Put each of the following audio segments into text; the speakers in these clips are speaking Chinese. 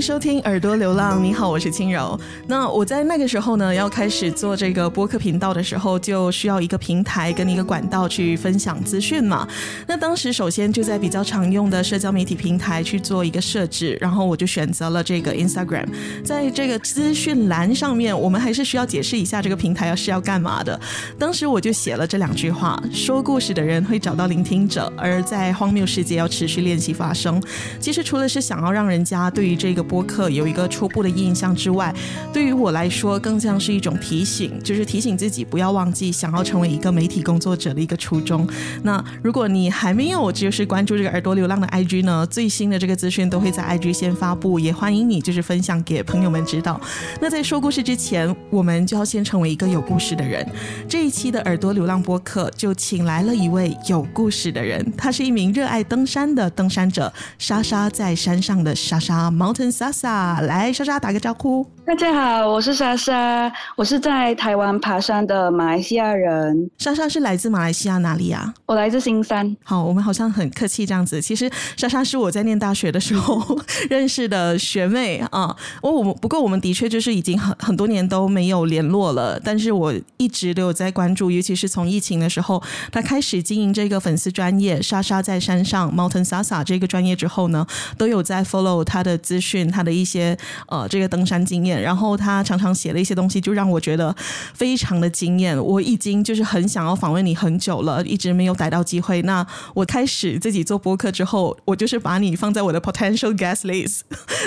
收听耳朵流浪，你好，我是轻柔。那我在那个时候呢，要开始做这个播客频道的时候，就需要一个平台跟一个管道去分享资讯嘛。那当时首先就在比较常用的社交媒体平台去做一个设置，然后我就选择了这个 Instagram。在这个资讯栏上面，我们还是需要解释一下这个平台要是要干嘛的。当时我就写了这两句话：说故事的人会找到聆听者，而在荒谬世界要持续练习发声。其实除了是想要让人家对于这个播客有一个初步的印象之外，对于我来说更像是一种提醒，就是提醒自己不要忘记想要成为一个媒体工作者的一个初衷。那如果你还没有就是关注这个耳朵流浪的 IG 呢，最新的这个资讯都会在 IG 先发布，也欢迎你就是分享给朋友们知道。那在说故事之前，我们就要先成为一个有故事的人。这一期的耳朵流浪播客就请来了一位有故事的人，他是一名热爱登山的登山者，莎莎在山上的莎莎 Mountain。莎莎，来，莎莎打个招呼。大家好，我是莎莎，我是在台湾爬山的马来西亚人。莎莎是来自马来西亚哪里啊？我来自新山。好，我们好像很客气这样子。其实莎莎是我在念大学的时候认识的学妹啊。我我们不过我们的确就是已经很很多年都没有联络了，但是我一直都有在关注，尤其是从疫情的时候，她开始经营这个粉丝专业莎莎在山上 Mountain Sasa 这个专业之后呢，都有在 follow 她的资讯。他的一些呃，这个登山经验，然后他常常写的一些东西，就让我觉得非常的惊艳。我已经就是很想要访问你很久了，一直没有逮到机会。那我开始自己做播客之后，我就是把你放在我的 potential guest list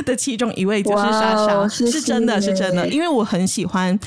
的其中一位，就是莎莎，wow, 是真的是真的，因为我很喜欢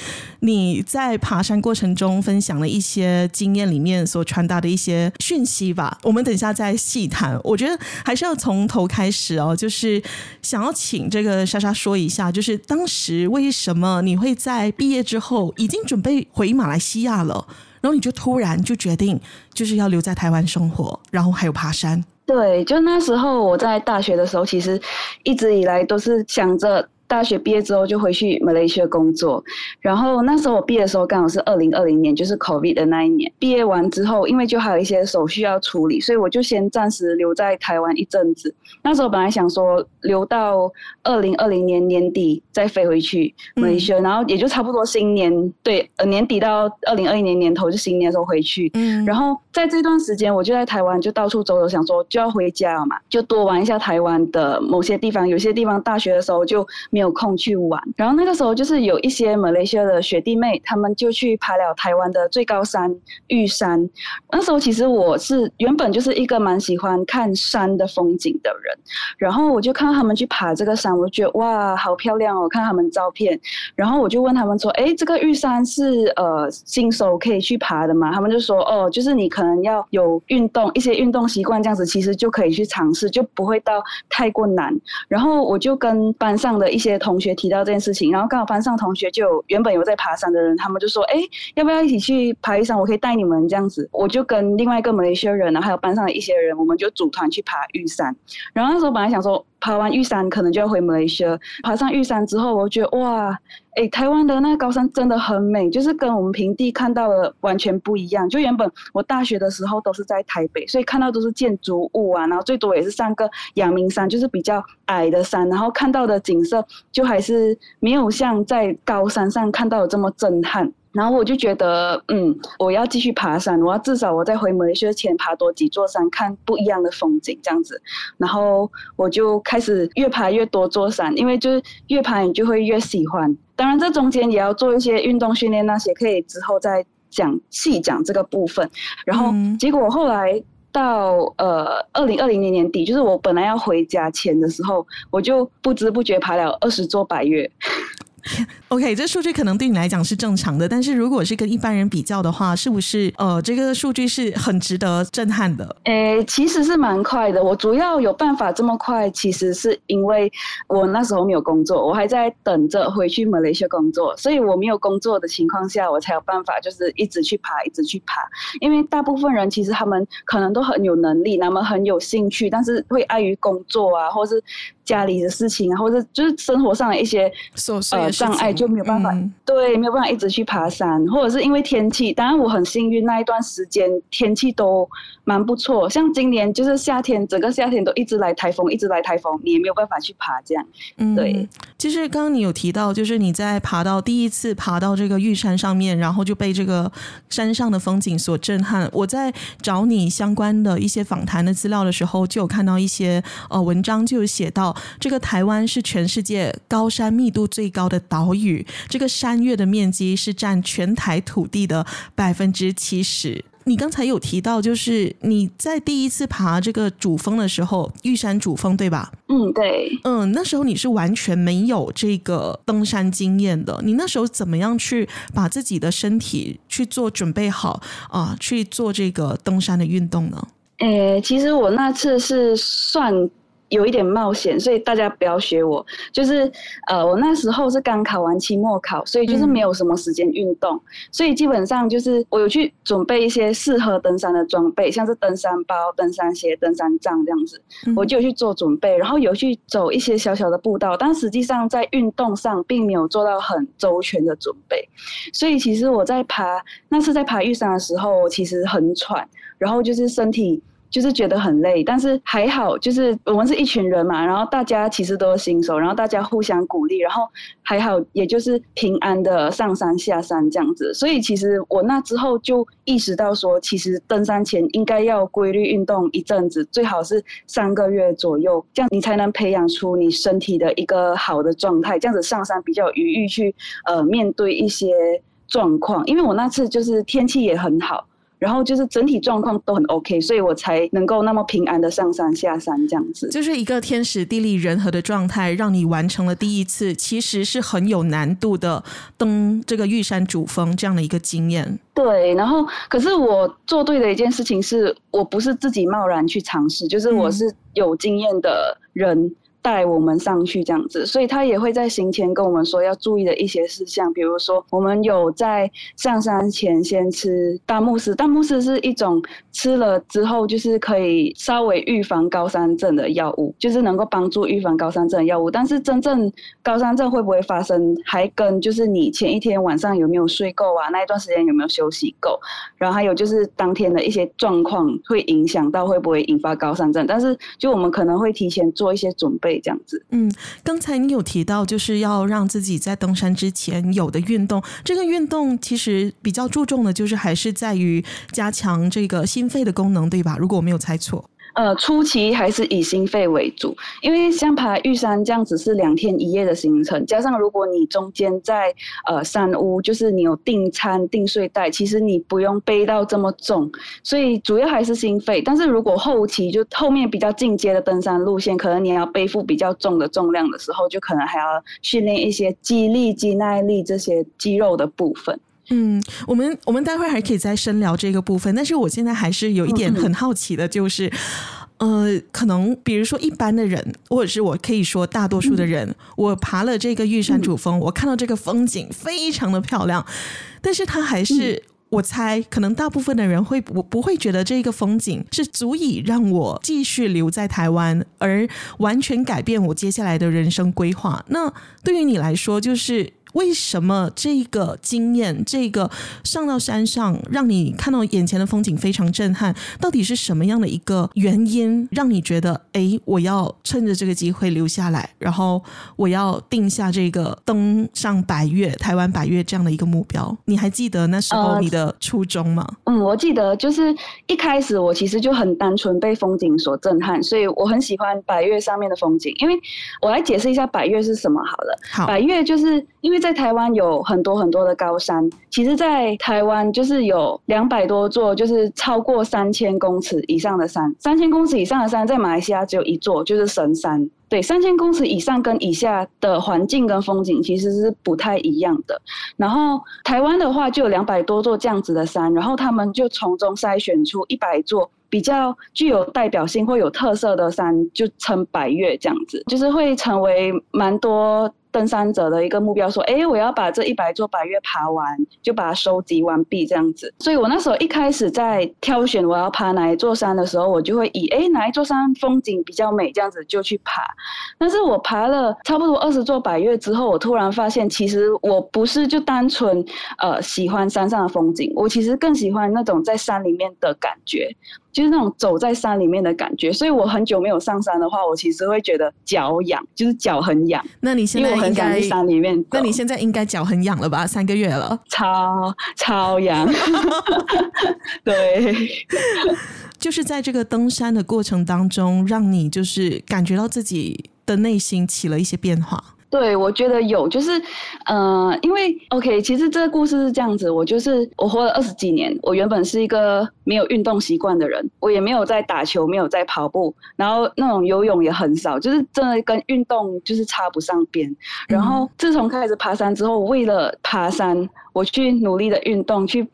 你在爬山过程中分享的一些经验里面所传达的一些讯息吧。我们等一下再细谈。我觉得还是要从头开始哦，就是想要请。这个莎莎说一下，就是当时为什么你会在毕业之后已经准备回马来西亚了，然后你就突然就决定就是要留在台湾生活，然后还有爬山。对，就那时候我在大学的时候，其实一直以来都是想着。大学毕业之后就回去马来西亚工作，然后那时候我毕业的时候刚好是二零二零年，就是 COVID 的那一年。毕业完之后，因为就还有一些手续要处理，所以我就先暂时留在台湾一阵子。那时候本来想说留到二零二零年年底再飞回去马来西亚，然后也就差不多新年，对，呃，年底到二零二一年年头就新年的时候回去。嗯，然后在这段时间我就在台湾就到处走走，想说就要回家了嘛，就多玩一下台湾的某些地方。有些地方大学的时候就。没有空去玩，然后那个时候就是有一些马来西亚的学弟妹，他们就去爬了台湾的最高山玉山。那时候其实我是原本就是一个蛮喜欢看山的风景的人，然后我就看到他们去爬这个山，我就觉得哇，好漂亮哦！看他们照片，然后我就问他们说：“哎，这个玉山是呃新手可以去爬的吗？”他们就说：“哦，就是你可能要有运动一些运动习惯，这样子其实就可以去尝试，就不会到太过难。”然后我就跟班上的一些。同学提到这件事情，然后刚好班上同学就原本有在爬山的人，他们就说：“哎，要不要一起去爬玉山？我可以带你们这样子。”我就跟另外一个马来西亚人，然后还有班上的一些人，我们就组团去爬玉山。然后那时候本来想说。爬完玉山可能就要回马来西亚。爬上玉山之后，我觉得哇，诶，台湾的那个高山真的很美，就是跟我们平地看到的完全不一样。就原本我大学的时候都是在台北，所以看到都是建筑物啊，然后最多也是上个阳明山，就是比较矮的山，然后看到的景色就还是没有像在高山上看到的这么震撼。然后我就觉得，嗯，我要继续爬山，我要至少我在回马来西亚前爬多几座山，看不一样的风景这样子。然后我就开始越爬越多座山，因为就是越爬你就会越喜欢。当然这中间也要做一些运动训练，那些可以之后再讲细讲这个部分。然后结果后来到呃二零二零年年底，就是我本来要回家前的时候，我就不知不觉爬了二十座百岳。OK，这数据可能对你来讲是正常的，但是如果是跟一般人比较的话，是不是呃，这个数据是很值得震撼的？诶，其实是蛮快的。我主要有办法这么快，其实是因为我那时候没有工作，我还在等着回去马来西亚工作，所以我没有工作的情况下，我才有办法就是一直去爬，一直去爬。因为大部分人其实他们可能都很有能力，那么很有兴趣，但是会碍于工作啊，或是家里的事情啊，或者就是生活上的一些呃障碍。就没有办法，嗯、对，没有办法一直去爬山，或者是因为天气。当然我很幸运，那一段时间天气都蛮不错。像今年就是夏天，整个夏天都一直来台风，一直来台风，你也没有办法去爬这样。嗯，对。其实刚刚你有提到，就是你在爬到第一次爬到这个玉山上面，然后就被这个山上的风景所震撼。我在找你相关的一些访谈的资料的时候，就有看到一些呃文章，就有写到这个台湾是全世界高山密度最高的岛屿。这个山岳的面积是占全台土地的百分之七十。你刚才有提到，就是你在第一次爬这个主峰的时候，玉山主峰，对吧？嗯，对。嗯，那时候你是完全没有这个登山经验的。你那时候怎么样去把自己的身体去做准备好啊、呃，去做这个登山的运动呢？诶，其实我那次是算。有一点冒险，所以大家不要学我。就是，呃，我那时候是刚考完期末考，所以就是没有什么时间运动，嗯、所以基本上就是我有去准备一些适合登山的装备，像是登山包、登山鞋、登山杖这样子，嗯、我就有去做准备，然后有去走一些小小的步道，但实际上在运动上并没有做到很周全的准备，所以其实我在爬那次在爬玉山的时候，我其实很喘，然后就是身体。就是觉得很累，但是还好，就是我们是一群人嘛，然后大家其实都是新手，然后大家互相鼓励，然后还好，也就是平安的上山下山这样子。所以其实我那之后就意识到说，其实登山前应该要规律运动一阵子，最好是三个月左右，这样你才能培养出你身体的一个好的状态，这样子上山比较有余裕去呃面对一些状况。因为我那次就是天气也很好。然后就是整体状况都很 OK，所以我才能够那么平安的上山下山这样子。就是一个天时地利人和的状态，让你完成了第一次，其实是很有难度的登这个玉山主峰这样的一个经验。对，然后可是我做对的一件事情是，我不是自己贸然去尝试，就是我是有经验的人。嗯带我们上去这样子，所以他也会在行前跟我们说要注意的一些事项，比如说我们有在上山前先吃大木斯，大木斯是一种吃了之后就是可以稍微预防高山症的药物，就是能够帮助预防高山症的药物。但是真正高山症会不会发生，还跟就是你前一天晚上有没有睡够啊，那一段时间有没有休息够，然后还有就是当天的一些状况会影响到会不会引发高山症。但是就我们可能会提前做一些准备。这样子，嗯，刚才你有提到，就是要让自己在登山之前有的运动，这个运动其实比较注重的，就是还是在于加强这个心肺的功能，对吧？如果我没有猜错。呃，初期还是以心肺为主，因为像爬玉山这样子是两天一夜的行程，加上如果你中间在呃山屋，就是你有订餐订睡袋，其实你不用背到这么重，所以主要还是心肺。但是如果后期就后面比较进阶的登山路线，可能你要背负比较重的重量的时候，就可能还要训练一些肌力、肌耐力这些肌肉的部分。嗯，我们我们待会儿还可以再深聊这个部分，但是我现在还是有一点很好奇的，就是，嗯、呃，可能比如说一般的人，或者是我可以说大多数的人，嗯、我爬了这个玉山主峰，嗯、我看到这个风景非常的漂亮，但是他还是，嗯、我猜可能大部分的人会我不会觉得这个风景是足以让我继续留在台湾，而完全改变我接下来的人生规划。那对于你来说，就是。为什么这个经验，这个上到山上，让你看到眼前的风景非常震撼？到底是什么样的一个原因，让你觉得，哎，我要趁着这个机会留下来，然后我要定下这个登上百岳、台湾百岳这样的一个目标？你还记得那时候你的初衷吗？呃，嗯，我记得，就是一开始我其实就很单纯被风景所震撼，所以我很喜欢百岳上面的风景。因为我来解释一下百岳是什么好了。好，百岳就是因为在在台湾有很多很多的高山，其实，在台湾就是有两百多座，就是超过三千公尺以上的山。三千公尺以上的山，在马来西亚只有一座，就是神山。对，三千公尺以上跟以下的环境跟风景其实是不太一样的。然后台湾的话就有两百多座这样子的山，然后他们就从中筛选出一百座比较具有代表性或有特色的山，就称百岳这样子，就是会成为蛮多。登山者的一个目标，说：“哎，我要把这一百座百岳爬完，就把它收集完毕，这样子。”所以，我那时候一开始在挑选我要爬哪一座山的时候，我就会以“哎，哪一座山风景比较美”这样子就去爬。但是我爬了差不多二十座百岳之后，我突然发现，其实我不是就单纯呃喜欢山上的风景，我其实更喜欢那种在山里面的感觉。就是那种走在山里面的感觉，所以我很久没有上山的话，我其实会觉得脚痒，就是脚很痒。那你现在应该在山里面，那你现在应该脚很痒了吧？三个月了，超超痒。对，就是在这个登山的过程当中，让你就是感觉到自己的内心起了一些变化。对，我觉得有，就是，嗯、呃，因为 OK，其实这个故事是这样子，我就是我活了二十几年，我原本是一个没有运动习惯的人，我也没有在打球，没有在跑步，然后那种游泳也很少，就是真的跟运动就是插不上边。然后自从开始爬山之后，为了爬山，我去努力的运动去。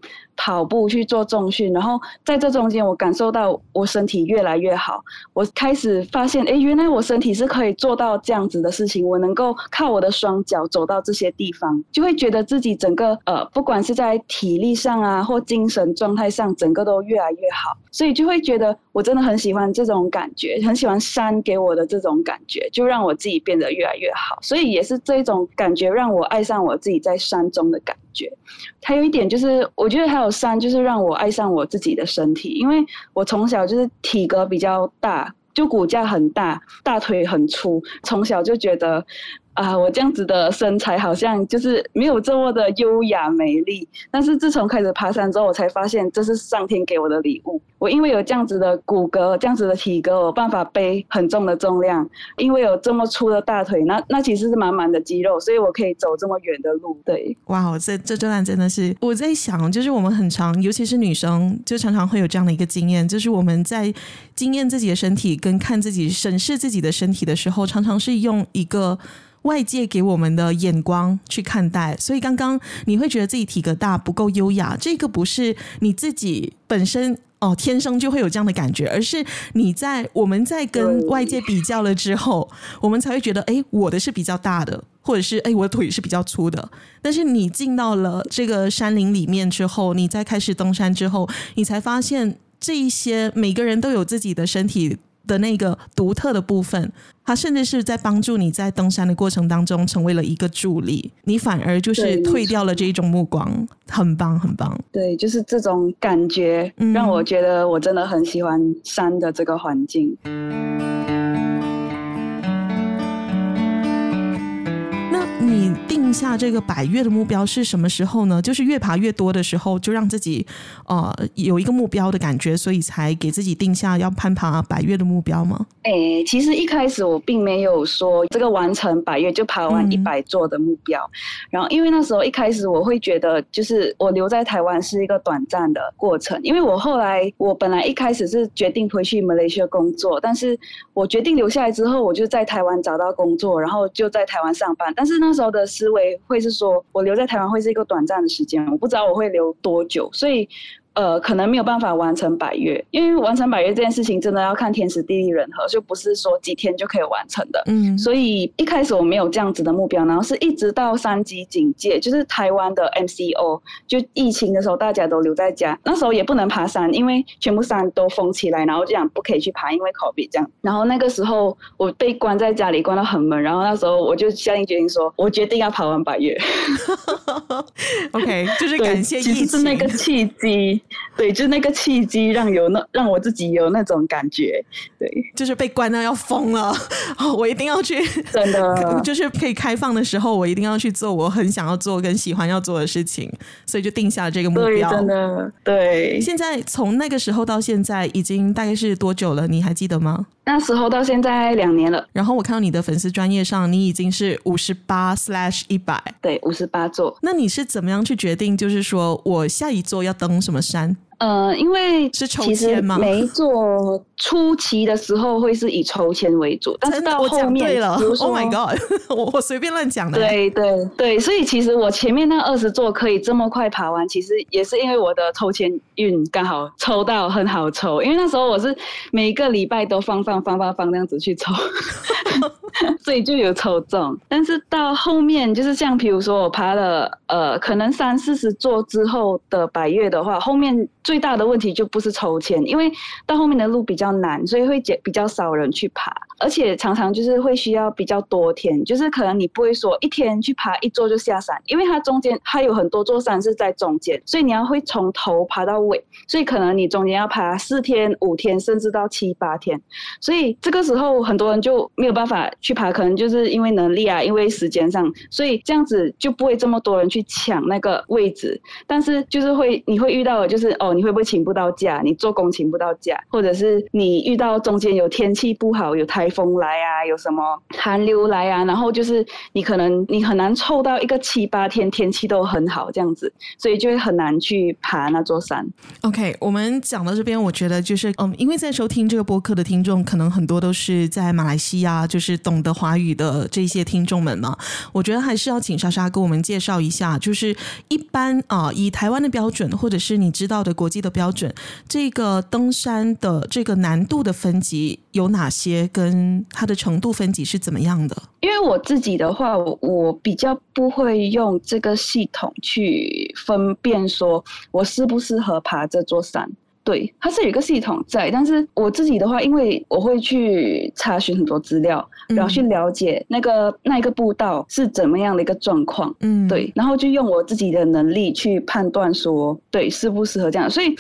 跑步去做重训，然后在这中间，我感受到我身体越来越好。我开始发现，哎，原来我身体是可以做到这样子的事情。我能够靠我的双脚走到这些地方，就会觉得自己整个呃，不管是在体力上啊，或精神状态上，整个都越来越好。所以就会觉得我真的很喜欢这种感觉，很喜欢山给我的这种感觉，就让我自己变得越来越好。所以也是这种感觉让我爱上我自己在山中的感觉。还有一点就是，我觉得还有山，就是让我爱上我自己的身体，因为我从小就是体格比较大，就骨架很大，大腿很粗，从小就觉得。啊，我这样子的身材好像就是没有这么的优雅美丽。但是自从开始爬山之后，我才发现这是上天给我的礼物。我因为有这样子的骨骼，这样子的体格，我办法背很重的重量。因为有这么粗的大腿，那那其实是满满的肌肉，所以我可以走这么远的路。对，哇，这这段真的是我在想，就是我们很常，尤其是女生，就常常会有这样的一个经验，就是我们在经验自己的身体跟看自己审视自己的身体的时候，常常是用一个。外界给我们的眼光去看待，所以刚刚你会觉得自己体格大不够优雅，这个不是你自己本身哦天生就会有这样的感觉，而是你在我们在跟外界比较了之后，我们才会觉得哎，我的是比较大的，或者是哎，我的腿是比较粗的。但是你进到了这个山林里面之后，你再开始登山之后，你才发现这一些每个人都有自己的身体的那个独特的部分。他甚至是在帮助你在登山的过程当中成为了一个助力，你反而就是退掉了这一种目光，很棒，很棒。对，就是这种感觉让我觉得我真的很喜欢山的这个环境。你定下这个百岳的目标是什么时候呢？就是越爬越多的时候，就让自己呃有一个目标的感觉，所以才给自己定下要攀爬百岳的目标吗？哎、欸，其实一开始我并没有说这个完成百岳就爬完一百座的目标。嗯、然后因为那时候一开始我会觉得，就是我留在台湾是一个短暂的过程。因为我后来我本来一开始是决定回去马来西亚工作，但是我决定留下来之后，我就在台湾找到工作，然后就在台湾上班。但是呢。那时候的思维会是说，我留在台湾会是一个短暂的时间，我不知道我会留多久，所以。呃，可能没有办法完成百岳，因为完成百岳这件事情真的要看天时地利人和，就不是说几天就可以完成的。嗯，所以一开始我没有这样子的目标，然后是一直到三级警戒，就是台湾的 MCO，就疫情的时候大家都留在家，那时候也不能爬山，因为全部山都封起来，然后这样不可以去爬，因为 COVID 这样。然后那个时候我被关在家里，关到很闷，然后那时候我就下定决心说，我决定要爬完百岳。OK，就是感谢其实是那个契机。对，就那个契机，让有那让我自己有那种感觉，对，就是被关到要疯了，哦，我一定要去，真的，就是可以开放的时候，我一定要去做我很想要做跟喜欢要做的事情，所以就定下了这个目标，对，真的，对。现在从那个时候到现在，已经大概是多久了？你还记得吗？那时候到现在两年了。然后我看到你的粉丝专业上，你已经是五十八 slash 一百，对，五十八座。那你是怎么样去决定，就是说我下一座要登什么山？呃，因为是抽签吗？没做初期的时候会是以抽签为主，但是到后面，对了，Oh my God，我我随便乱讲的。对对对，所以其实我前面那二十座可以这么快爬完，其实也是因为我的抽签运刚好抽到很好抽，因为那时候我是每一个礼拜都放放放放放这样子去抽，所以就有抽中。但是到后面就是像比如说我爬了呃可能三四十座之后的百月的话，后面。最大的问题就不是抽签，因为到后面的路比较难，所以会比较少人去爬，而且常常就是会需要比较多天，就是可能你不会说一天去爬一座就下山，因为它中间它有很多座山是在中间，所以你要会从头爬到尾，所以可能你中间要爬四天、五天，甚至到七八天，所以这个时候很多人就没有办法去爬，可能就是因为能力啊，因为时间上，所以这样子就不会这么多人去抢那个位置，但是就是会你会遇到的就是哦。你会不会请不到假？你做工请不到假，或者是你遇到中间有天气不好，有台风来啊，有什么寒流来啊，然后就是你可能你很难凑到一个七八天天气都很好这样子，所以就会很难去爬那座山。OK，我们讲到这边，我觉得就是嗯，因为在收听这个播客的听众，可能很多都是在马来西亚，就是懂得华语的这些听众们嘛。我觉得还是要请莎莎给我们介绍一下，就是一般啊，以台湾的标准，或者是你知道的。国际的标准，这个登山的这个难度的分级有哪些？跟它的程度分级是怎么样的？因为我自己的话，我我比较不会用这个系统去分辨说我适不适合爬这座山。对，它是有一个系统在，但是我自己的话，因为我会去查询很多资料，然后去了解那个、嗯、那一个步道是怎么样的一个状况，嗯，对，然后就用我自己的能力去判断说，对，适不适合这样，所以。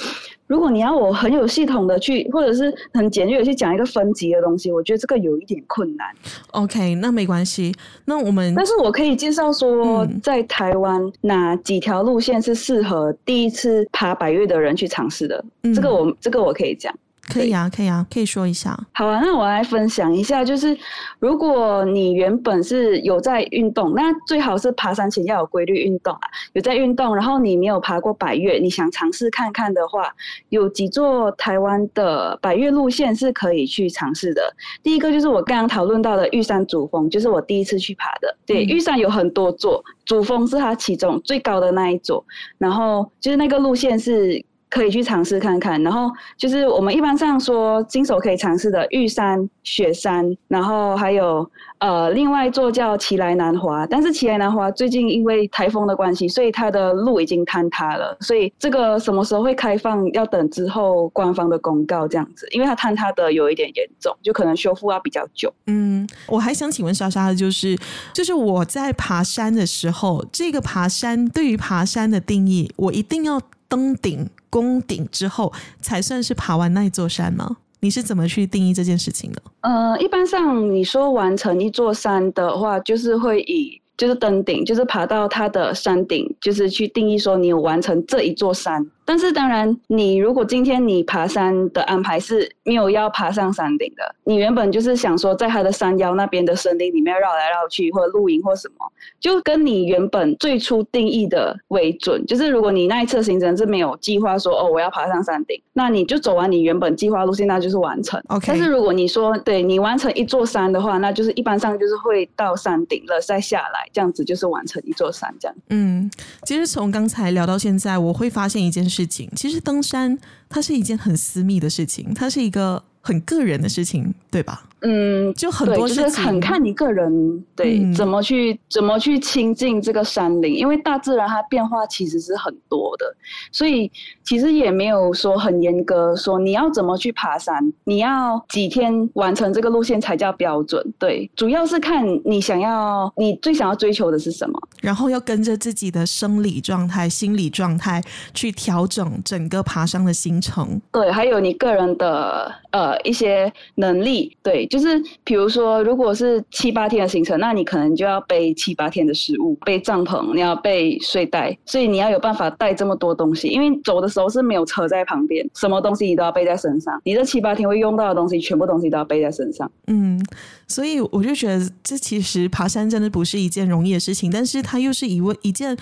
如果你要我很有系统的去，或者是很简略的去讲一个分级的东西，我觉得这个有一点困难。OK，那没关系。那我们，但是我可以介绍说，在台湾哪几条路线是适合第一次爬百越的人去尝试的。嗯，这个我这个我可以讲。可以啊，可以啊，可以说一下。好啊，那我来分享一下，就是如果你原本是有在运动，那最好是爬山前要有规律运动啊，有在运动，然后你没有爬过百越，你想尝试看看的话，有几座台湾的百越路线是可以去尝试的。第一个就是我刚刚讨论到的玉山主峰，就是我第一次去爬的。对，嗯、玉山有很多座，主峰是它其中最高的那一座，然后就是那个路线是。可以去尝试看看，然后就是我们一般上说新手可以尝试的玉山、雪山，然后还有呃另外一座叫奇莱南华，但是奇莱南华最近因为台风的关系，所以它的路已经坍塌了，所以这个什么时候会开放，要等之后官方的公告这样子，因为它坍塌的有一点严重，就可能修复要比较久。嗯，我还想请问莎莎的就是，就是我在爬山的时候，这个爬山对于爬山的定义，我一定要登顶。攻顶之后才算是爬完那一座山吗？你是怎么去定义这件事情的？呃，一般上你说完成一座山的话，就是会以就是登顶，就是爬到它的山顶，就是去定义说你有完成这一座山。但是当然，你如果今天你爬山的安排是没有要爬上山顶的，你原本就是想说在它的山腰那边的森林里面绕来绕去，或者露营或什么，就跟你原本最初定义的为准。就是如果你那一次行程是没有计划说哦我要爬上山顶，那你就走完你原本计划路线，那就是完成。OK。但是如果你说对你完成一座山的话，那就是一般上就是会到山顶了再下来，这样子就是完成一座山这样。嗯，其实从刚才聊到现在，我会发现一件事事情，其实登山它是一件很私密的事情，它是一个很个人的事情，对吧？嗯，就很多事情，就是很看你个人对、嗯、怎么去怎么去亲近这个山林，因为大自然它变化其实是很多的，所以其实也没有说很严格说你要怎么去爬山，你要几天完成这个路线才叫标准。对，主要是看你想要你最想要追求的是什么，然后要跟着自己的生理状态、心理状态去调整整个爬山的行程。对，还有你个人的呃一些能力，对。就是比如说，如果是七八天的行程，那你可能就要背七八天的食物，背帐篷，你要背睡袋，所以你要有办法带这么多东西。因为走的时候是没有车在旁边，什么东西你都要背在身上。你这七八天会用到的东西，全部东西都要背在身上。嗯，所以我就觉得这其实爬山真的不是一件容易的事情，但是它又是一位一件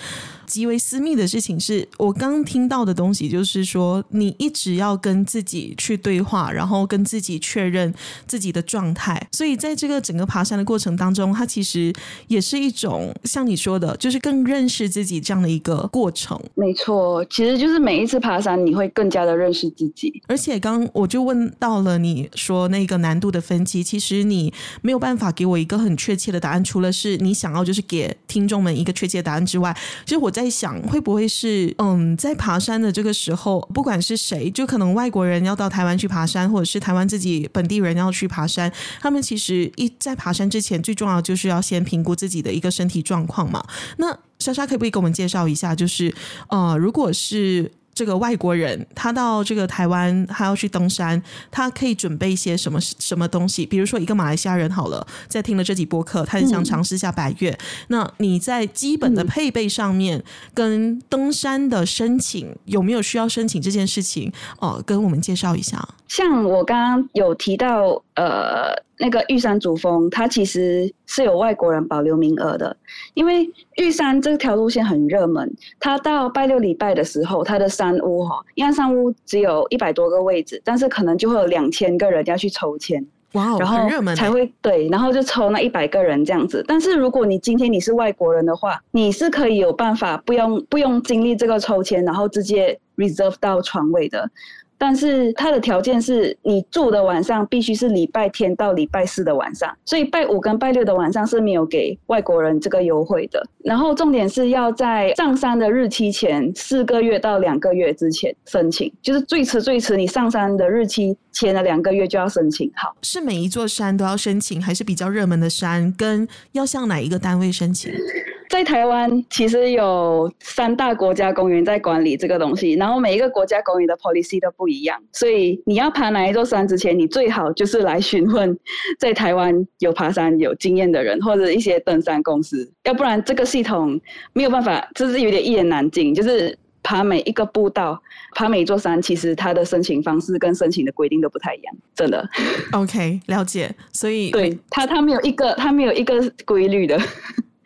极为私密的事情。是我刚听到的东西，就是说你一直要跟自己去对话，然后跟自己确认自己的状态。所以在这个整个爬山的过程当中，它其实也是一种像你说的，就是更认识自己这样的一个过程。没错，其实就是每一次爬山，你会更加的认识自己。而且刚我就问到了你说那个难度的分级，其实你没有办法给我一个很确切的答案，除了是你想要就是给听众们一个确切答案之外，其实我在想，会不会是嗯，在爬山的这个时候，不管是谁，就可能外国人要到台湾去爬山，或者是台湾自己本地人要去爬山，他们其实一在爬山之前，最重要就是要先评估自己的一个身体状况嘛。那莎莎可不可以给我们介绍一下，就是呃，如果是。这个外国人，他到这个台湾，他要去登山，他可以准备一些什么什么东西？比如说，一个马来西亚人好了，在听了这几播客，他很想尝试一下百岳。嗯、那你在基本的配备上面，跟登山的申请有没有需要申请这件事情？哦，跟我们介绍一下。像我刚刚有提到，呃，那个玉山主峰，它其实是有外国人保留名额的，因为玉山这条路线很热门。它到拜六礼拜的时候，它的山屋哈，因为山屋只有一百多个位置，但是可能就会有两千个人要去抽签，哇，然后很热门才会对，然后就抽那一百个人这样子。但是如果你今天你是外国人的话，你是可以有办法不用不用经历这个抽签，然后直接 reserve 到床位的。但是它的条件是你住的晚上必须是礼拜天到礼拜四的晚上，所以拜五跟拜六的晚上是没有给外国人这个优惠的。然后重点是要在上山的日期前四个月到两个月之前申请，就是最迟最迟你上山的日期前的两个月就要申请好。是每一座山都要申请，还是比较热门的山跟要向哪一个单位申请？在台湾其实有三大国家公园在管理这个东西，然后每一个国家公园的 policy 都不一样，所以你要爬哪一座山之前，你最好就是来询问在台湾有爬山有经验的人或者一些登山公司，要不然这个系统没有办法，就是有点一言难尽。就是爬每一个步道，爬每一座山，其实它的申请方式跟申请的规定都不太一样，真的。OK，了解。所以对它，它没有一个，它没有一个规律的。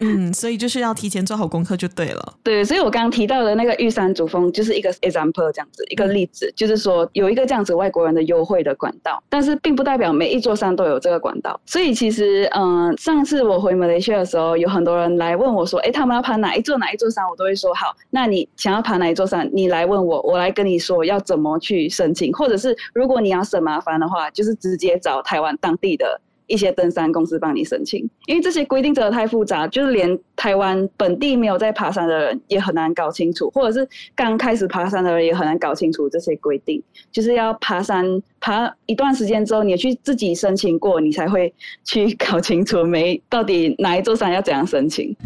嗯，所以就是要提前做好功课就对了。对，所以我刚刚提到的那个玉山主峰就是一个 example 这样子一个例子，就是说有一个这样子外国人的优惠的管道，但是并不代表每一座山都有这个管道。所以其实，嗯、呃，上次我回马来西亚的时候，有很多人来问我说，哎，他们要爬哪一座哪一座山，我都会说好，那你想要爬哪一座山，你来问我，我来跟你说要怎么去申请，或者是如果你要省麻烦的话，就是直接找台湾当地的。一些登山公司帮你申请，因为这些规定真的太复杂，就是连台湾本地没有在爬山的人也很难搞清楚，或者是刚开始爬山的人也很难搞清楚这些规定。就是要爬山爬一段时间之后，你去自己申请过，你才会去 搞清楚没到底哪一座山要怎样申请。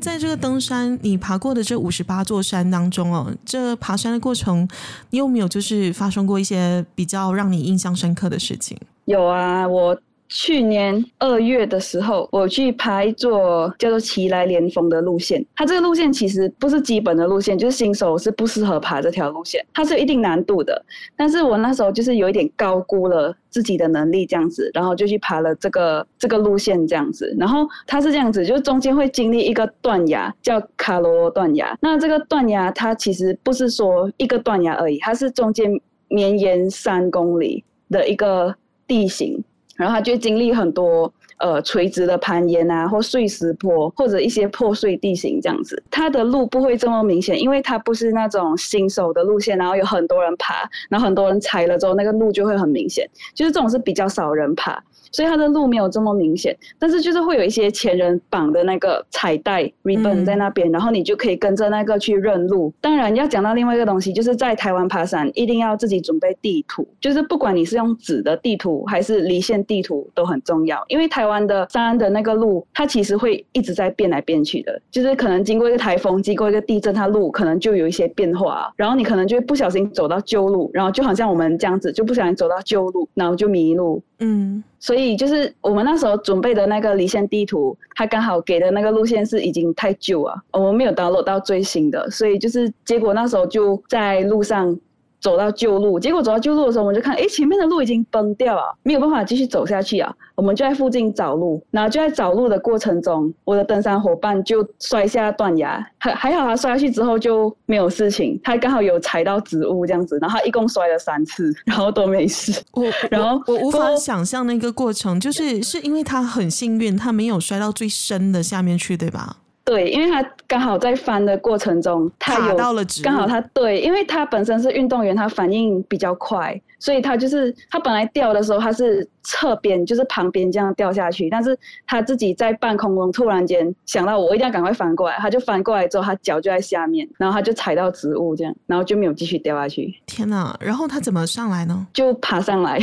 在这个登山，你爬过的这五十八座山当中哦，这爬山的过程，你有没有就是发生过一些比较让你印象深刻的事情？有啊，我。去年二月的时候，我去爬一座叫做奇来连峰的路线。它这个路线其实不是基本的路线，就是新手是不适合爬这条路线，它是有一定难度的。但是我那时候就是有一点高估了自己的能力，这样子，然后就去爬了这个这个路线这样子。然后它是这样子，就是中间会经历一个断崖，叫卡罗断崖。那这个断崖它其实不是说一个断崖而已，它是中间绵延三公里的一个地形。然后他就经历很多呃垂直的攀岩啊，或碎石坡，或者一些破碎地形这样子。它的路不会这么明显，因为它不是那种新手的路线，然后有很多人爬，然后很多人踩了之后，那个路就会很明显。就是这种是比较少人爬。所以它的路没有这么明显，但是就是会有一些前人绑的那个彩带 ribbon 在那边，嗯，然后你就可以跟着那个去认路。当然要讲到另外一个东西，就是在台湾爬山一定要自己准备地图，就是不管你是用纸的地图还是离线地图都很重要，因为台湾的山的那个路，它其实会一直在变来变去的，就是可能经过一个台风，经过一个地震，它路可能就有一些变化，然后你可能就会不小心走到旧路，然后就好像我们这样子，就不小心走到旧路，然后就迷路。嗯，所以就是我们那时候准备的那个离线地图，它刚好给的那个路线是已经太旧啊，我们没有 download 到最新的，所以就是结果那时候就在路上。走到旧路，结果走到旧路的时候，我们就看，哎，前面的路已经崩掉了，没有办法继续走下去啊。我们就在附近找路，然后就在找路的过程中，我的登山伙伴就摔下断崖，还还好，他摔下去之后就没有事情，他刚好有踩到植物这样子，然后他一共摔了三次，然后都没事。我然后我，我无法想象那个过程，就是是因为他很幸运，他没有摔到最深的下面去，对吧？对，因为他刚好在翻的过程中，他有刚好他对，因为他本身是运动员，他反应比较快，所以他就是他本来掉的时候他是。侧边就是旁边这样掉下去，但是他自己在半空中突然间想到我一定要赶快翻过来，他就翻过来之后，他脚就在下面，然后他就踩到植物这样，然后就没有继续掉下去。天哪！然后他怎么上来呢？就爬上来，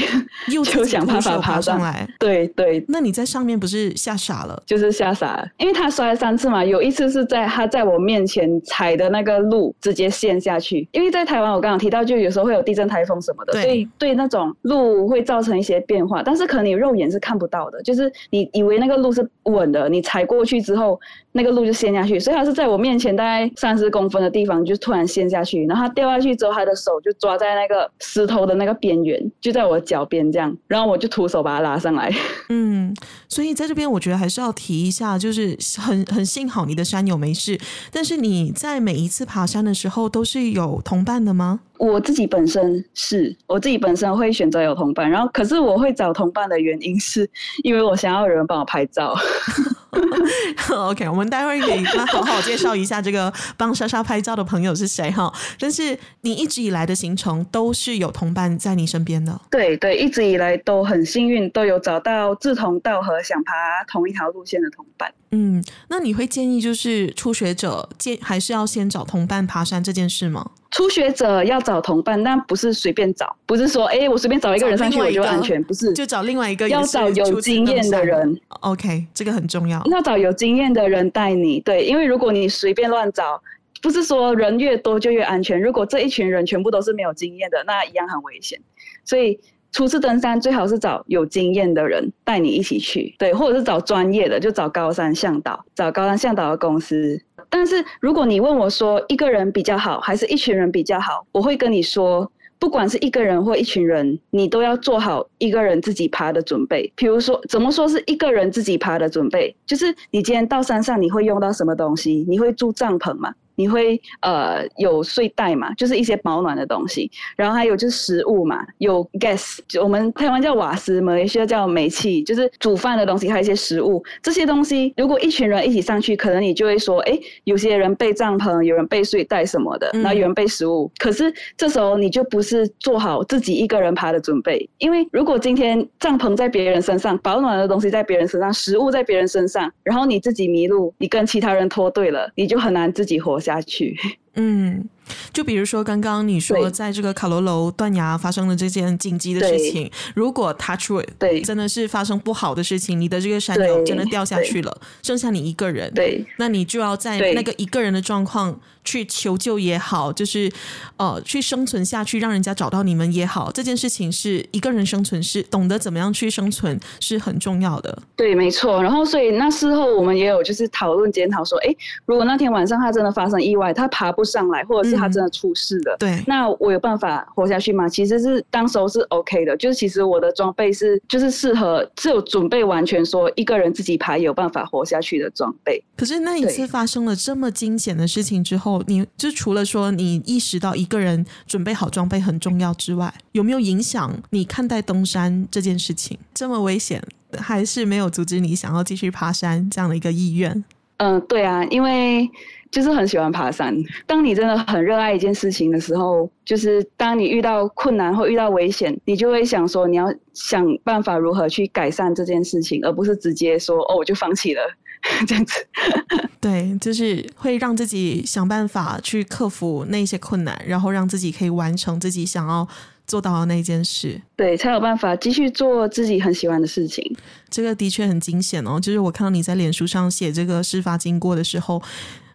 又就想办法爬上来。对对。那你在上面不是吓傻了？就是吓傻了，因为他摔了三次嘛，有一次是在他在我面前踩的那个路直接陷下去，因为在台湾我刚刚提到，就有时候会有地震、台风什么的，对所以对那种路会造成一些变化，但。是可能你肉眼是看不到的，就是你以为那个路是稳的，你踩过去之后，那个路就陷下去。所以他是在我面前大概三十公分的地方，就突然陷下去，然后他掉下去之后，他的手就抓在那个石头的那个边缘，就在我脚边这样，然后我就徒手把他拉上来。嗯，所以在这边我觉得还是要提一下，就是很很幸好你的山友没事，但是你在每一次爬山的时候都是有同伴的吗？我自己本身是，我自己本身会选择有同伴，然后可是我会找同伴的原因是因为我想要有人帮我拍照。OK，我们待会儿可以好好介绍一下这个帮莎莎拍照的朋友是谁哈。但是你一直以来的行程都是有同伴在你身边的。对对，一直以来都很幸运，都有找到志同道合、想爬同一条路线的同伴。嗯，那你会建议就是初学者建还是要先找同伴爬山这件事吗？初学者要找同伴，但不是随便找，不是说哎，我随便找一个人上去我就安全，不是，就找另外一个，要找有经验的人。OK，这个很重要，要找有经验的人带你。对，因为如果你随便乱找，不是说人越多就越安全。如果这一群人全部都是没有经验的，那一样很危险。所以初次登山最好是找有经验的人带你一起去，对，或者是找专业的，就找高山向导，找高山向导的公司。但是如果你问我说一个人比较好，还是一群人比较好，我会跟你说，不管是一个人或一群人，你都要做好一个人自己爬的准备。比如说，怎么说是一个人自己爬的准备？就是你今天到山上，你会用到什么东西？你会住帐篷吗？你会呃有睡袋嘛，就是一些保暖的东西，然后还有就是食物嘛，有 gas，就我们台湾叫瓦斯，马来西亚叫煤气，就是煮饭的东西，还有一些食物。这些东西如果一群人一起上去，可能你就会说，哎，有些人背帐篷，有人背睡袋什么的，然后有人背食物。嗯、可是这时候你就不是做好自己一个人爬的准备，因为如果今天帐篷在别人身上，保暖的东西在别人身上，食物在别人身上，然后你自己迷路，你跟其他人脱队了，你就很难自己活下去，嗯。就比如说，刚刚你说在这个卡罗楼断崖发生的这件紧急的事情，如果 touch wood，对，真的是发生不好的事情，你的这个山友真的掉下去了，剩下你一个人，对，那你就要在那个一个人的状况去求救也好，就是呃去生存下去，让人家找到你们也好，这件事情是一个人生存是懂得怎么样去生存是很重要的。对，没错。然后所以那事后我们也有就是讨论检讨说，哎，如果那天晚上他真的发生意外，他爬不上来，或者是他真的出事了，对，那我有办法活下去吗？其实是当时候是 OK 的，就是其实我的装备是就是适合是有准备完全说一个人自己爬有办法活下去的装备。可是那一次发生了这么惊险的事情之后，你就除了说你意识到一个人准备好装备很重要之外，有没有影响你看待登山这件事情？这么危险，还是没有阻止你想要继续爬山这样的一个意愿？嗯，对啊，因为。就是很喜欢爬山。当你真的很热爱一件事情的时候，就是当你遇到困难或遇到危险，你就会想说你要想办法如何去改善这件事情，而不是直接说哦，我就放弃了 这样子。对，就是会让自己想办法去克服那些困难，然后让自己可以完成自己想要做到的那件事，对，才有办法继续做自己很喜欢的事情。这个的确很惊险哦，就是我看到你在脸书上写这个事发经过的时候。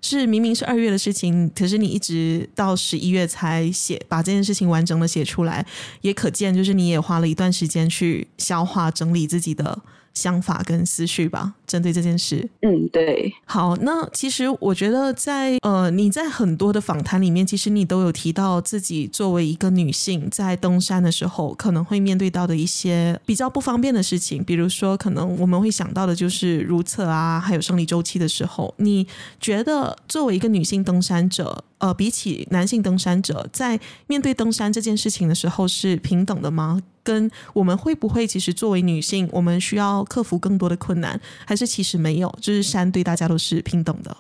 是明明是二月的事情，可是你一直到十一月才写，把这件事情完整的写出来，也可见就是你也花了一段时间去消化整理自己的。想法跟思绪吧，针对这件事。嗯，对。好，那其实我觉得在呃，你在很多的访谈里面，其实你都有提到自己作为一个女性在登山的时候可能会面对到的一些比较不方便的事情，比如说可能我们会想到的就是如厕啊，还有生理周期的时候。你觉得作为一个女性登山者，呃，比起男性登山者，在面对登山这件事情的时候是平等的吗？跟我们会不会其实作为女性，我们需要克服更多的困难，还是其实没有？就是山对大家都是平等的。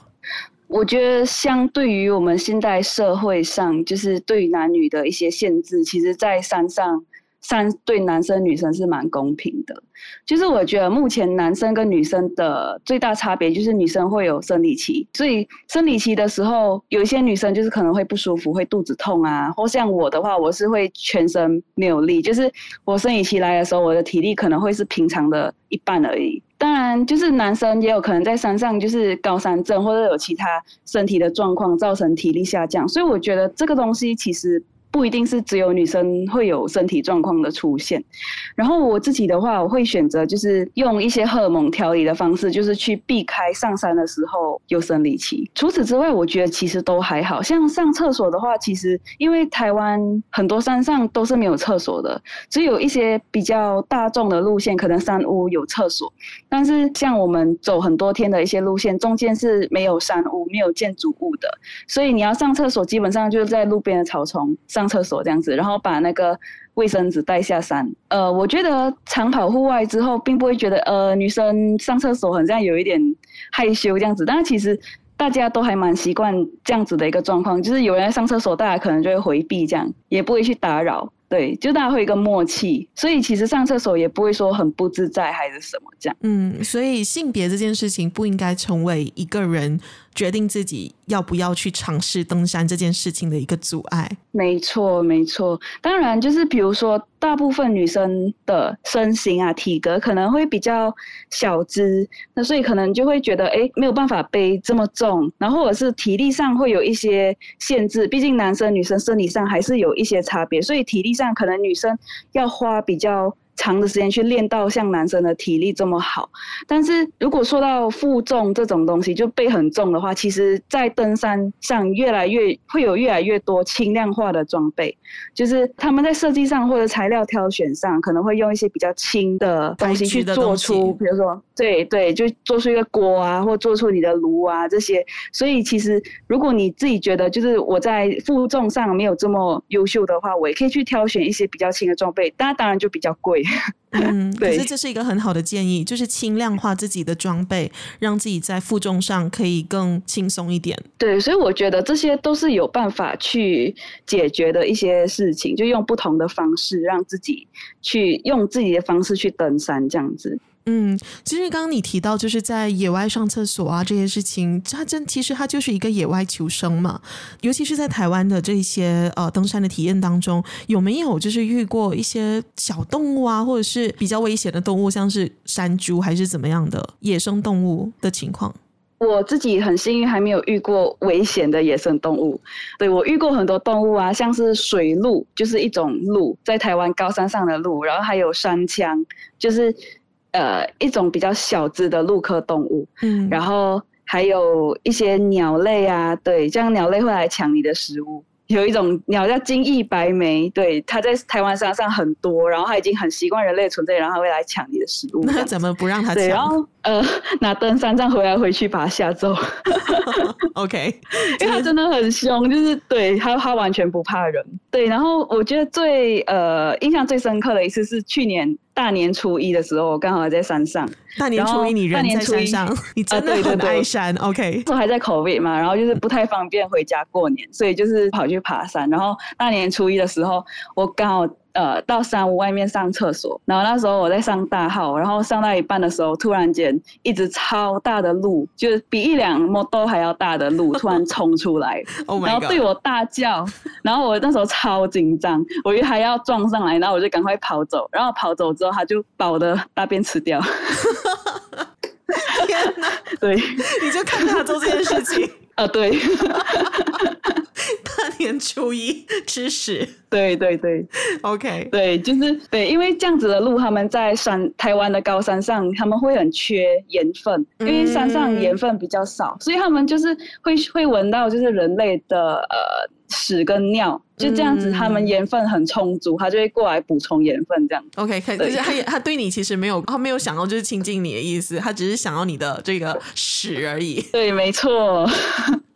我觉得，相对于我们现代社会上，就是对男女的一些限制，其实，在山上。三对男生女生是蛮公平的，就是我觉得目前男生跟女生的最大差别就是女生会有生理期，所以生理期的时候，有一些女生就是可能会不舒服，会肚子痛啊，或像我的话，我是会全身没有力，就是我生理期来的时候，我的体力可能会是平常的一半而已。当然，就是男生也有可能在山上就是高山症或者有其他身体的状况造成体力下降，所以我觉得这个东西其实。不一定是只有女生会有身体状况的出现，然后我自己的话，我会选择就是用一些荷尔蒙调理的方式，就是去避开上山的时候有生理期。除此之外，我觉得其实都还好。像上厕所的话，其实因为台湾很多山上都是没有厕所的，只有一些比较大众的路线，可能山屋有厕所。但是像我们走很多天的一些路线，中间是没有山屋、没有建筑物的，所以你要上厕所，基本上就是在路边的草丛上厕所这样子，然后把那个卫生纸带下山。呃，我觉得长跑户外之后，并不会觉得呃女生上厕所好像有一点害羞这样子，但其实大家都还蛮习惯这样子的一个状况，就是有人上厕所，大家可能就会回避这样，也不会去打扰。对，就大家会一个默契，所以其实上厕所也不会说很不自在还是什么这样。嗯，所以性别这件事情不应该成为一个人决定自己要不要去尝试登山这件事情的一个阻碍。没错，没错。当然，就是比如说，大部分女生的身形啊、体格可能会比较小只，那所以可能就会觉得，哎，没有办法背这么重，然后或者是体力上会有一些限制。毕竟男生女生生理上还是有一些差别，所以体力上可能女生要花比较。长的时间去练到像男生的体力这么好，但是如果说到负重这种东西，就背很重的话，其实，在登山上越来越会有越来越多轻量化的装备，就是他们在设计上或者材料挑选上，可能会用一些比较轻的东西去做出，比如说，对对，就做出一个锅啊，或做出你的炉啊这些。所以其实如果你自己觉得就是我在负重上没有这么优秀的话，我也可以去挑选一些比较轻的装备，但当然就比较贵。嗯，可是这是一个很好的建议，就是轻量化自己的装备，让自己在负重上可以更轻松一点。对，所以我觉得这些都是有办法去解决的一些事情，就用不同的方式让自己去用自己的方式去登山，这样子。嗯，其实刚刚你提到就是在野外上厕所啊这些事情，它真其实它就是一个野外求生嘛。尤其是在台湾的这些呃登山的体验当中，有没有就是遇过一些小动物啊，或者是比较危险的动物，像是山猪还是怎么样的野生动物的情况？我自己很幸运，还没有遇过危险的野生动物。对，我遇过很多动物啊，像是水鹿，就是一种鹿，在台湾高山上的鹿，然后还有山羌，就是。呃，一种比较小只的鹿科动物，嗯，然后还有一些鸟类啊，对，这样鸟类会来抢你的食物。有一种鸟叫金翼白眉，对，它在台湾山上很多，然后它已经很习惯人类存在，然后它会来抢你的食物。那怎么不让它抢？对，然后呃，拿登山杖回来回去把它吓走。OK，因为它真的很凶，就是对它它完全不怕人。对，然后我觉得最呃印象最深刻的一次是去年大年初一的时候，我刚好在山上。大年初一你人在山上，你真的很爱山。呃、OK，我还在 COVID 嘛，然后就是不太方便回家过年，所以就是跑去爬山。然后大年初一的时候，我刚好呃到山屋外面上厕所，然后那时候我在上大号，然后上到一半的时候，突然间一只超大的鹿，就是比一辆摩托还要大的鹿突然冲出来，oh、然后对我大叫，然后我那时候超紧张，我以为还要撞上来，然后我就赶快跑走，然后跑走之后，他就把我的大便吃掉。天哪！对，你就看他做这件事情啊？对，大年初一吃屎。对对对，OK，对，就是对，因为这样子的鹿，他们在山台湾的高山上，他们会很缺盐分，因为山上盐分比较少，嗯、所以他们就是会会闻到就是人类的呃。屎跟尿就这样子，他们盐分很充足，嗯、他就会过来补充盐分这样。OK，可是他也他对你其实没有，他没有想到就是亲近你的意思，他只是想要你的这个屎而已。对，没错。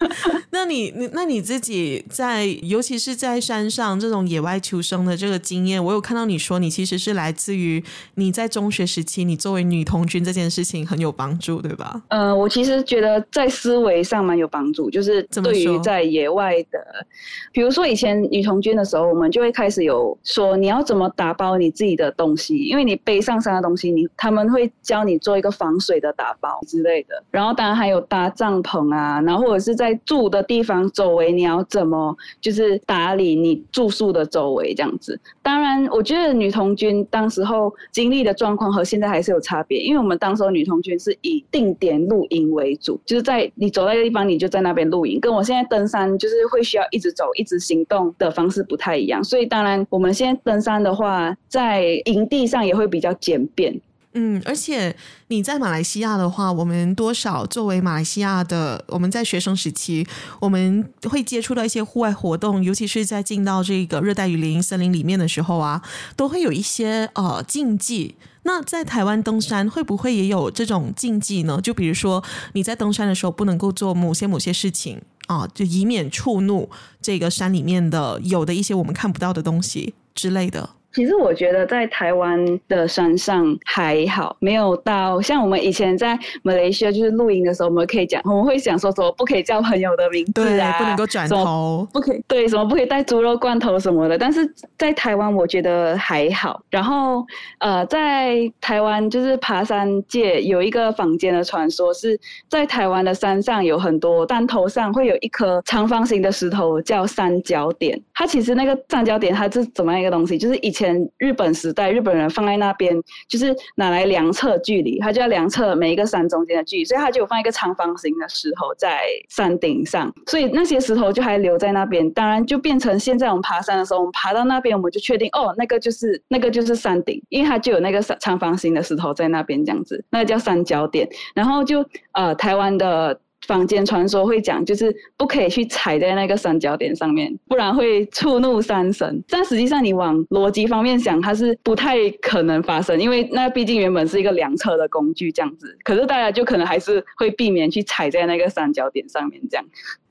那你你那你自己在，尤其是在山上这种野外求生的这个经验，我有看到你说你其实是来自于你在中学时期，你作为女童军这件事情很有帮助，对吧？嗯、呃，我其实觉得在思维上蛮有帮助，就是对于在野外的，比如说以前女童军的时候，我们就会开始有说你要怎么打包你自己的东西，因为你背上山的东西，你他们会教你做一个防水的打包之类的，然后当然还有搭帐篷啊，然后或者是在住的地方周围你要怎么就是打理你住宿的周围这样子。当然，我觉得女童军当时候经历的状况和现在还是有差别，因为我们当时候女童军是以定点露营为主，就是在你走在一个地方你就在那边露营，跟我现在登山就是会需要一直走、一直行动的方式不太一样。所以当然，我们现在登山的话，在营地上也会比较简便。嗯，而且你在马来西亚的话，我们多少作为马来西亚的，我们在学生时期，我们会接触到一些户外活动，尤其是在进到这个热带雨林森林里面的时候啊，都会有一些呃禁忌。那在台湾登山会不会也有这种禁忌呢？就比如说你在登山的时候不能够做某些某些事情啊，就以免触怒这个山里面的有的一些我们看不到的东西之类的。其实我觉得在台湾的山上还好，没有到像我们以前在马来西亚就是露营的时候，我们可以讲，我们会讲说什么不可以叫朋友的名字啊，对，不能够转头，不可以对什么不可以带猪肉罐头什么的。但是在台湾我觉得还好。然后呃，在台湾就是爬山界有一个坊间的传说，是在台湾的山上有很多山头上会有一颗长方形的石头叫三角点。它其实那个三角点它是怎么样一个东西？就是以前。前日本时代，日本人放在那边，就是拿来量测距离，他就要量测每一个山中间的距离，所以他就有放一个长方形的石头在山顶上，所以那些石头就还留在那边。当然，就变成现在我们爬山的时候，我们爬到那边，我们就确定哦，那个就是那个就是山顶，因为它就有那个长方形的石头在那边这样子，那个叫三角点。然后就呃，台湾的。坊间传说会讲，就是不可以去踩在那个三角点上面，不然会触怒山神。但实际上，你往逻辑方面想，它是不太可能发生，因为那毕竟原本是一个量测的工具这样子。可是大家就可能还是会避免去踩在那个三角点上面这样。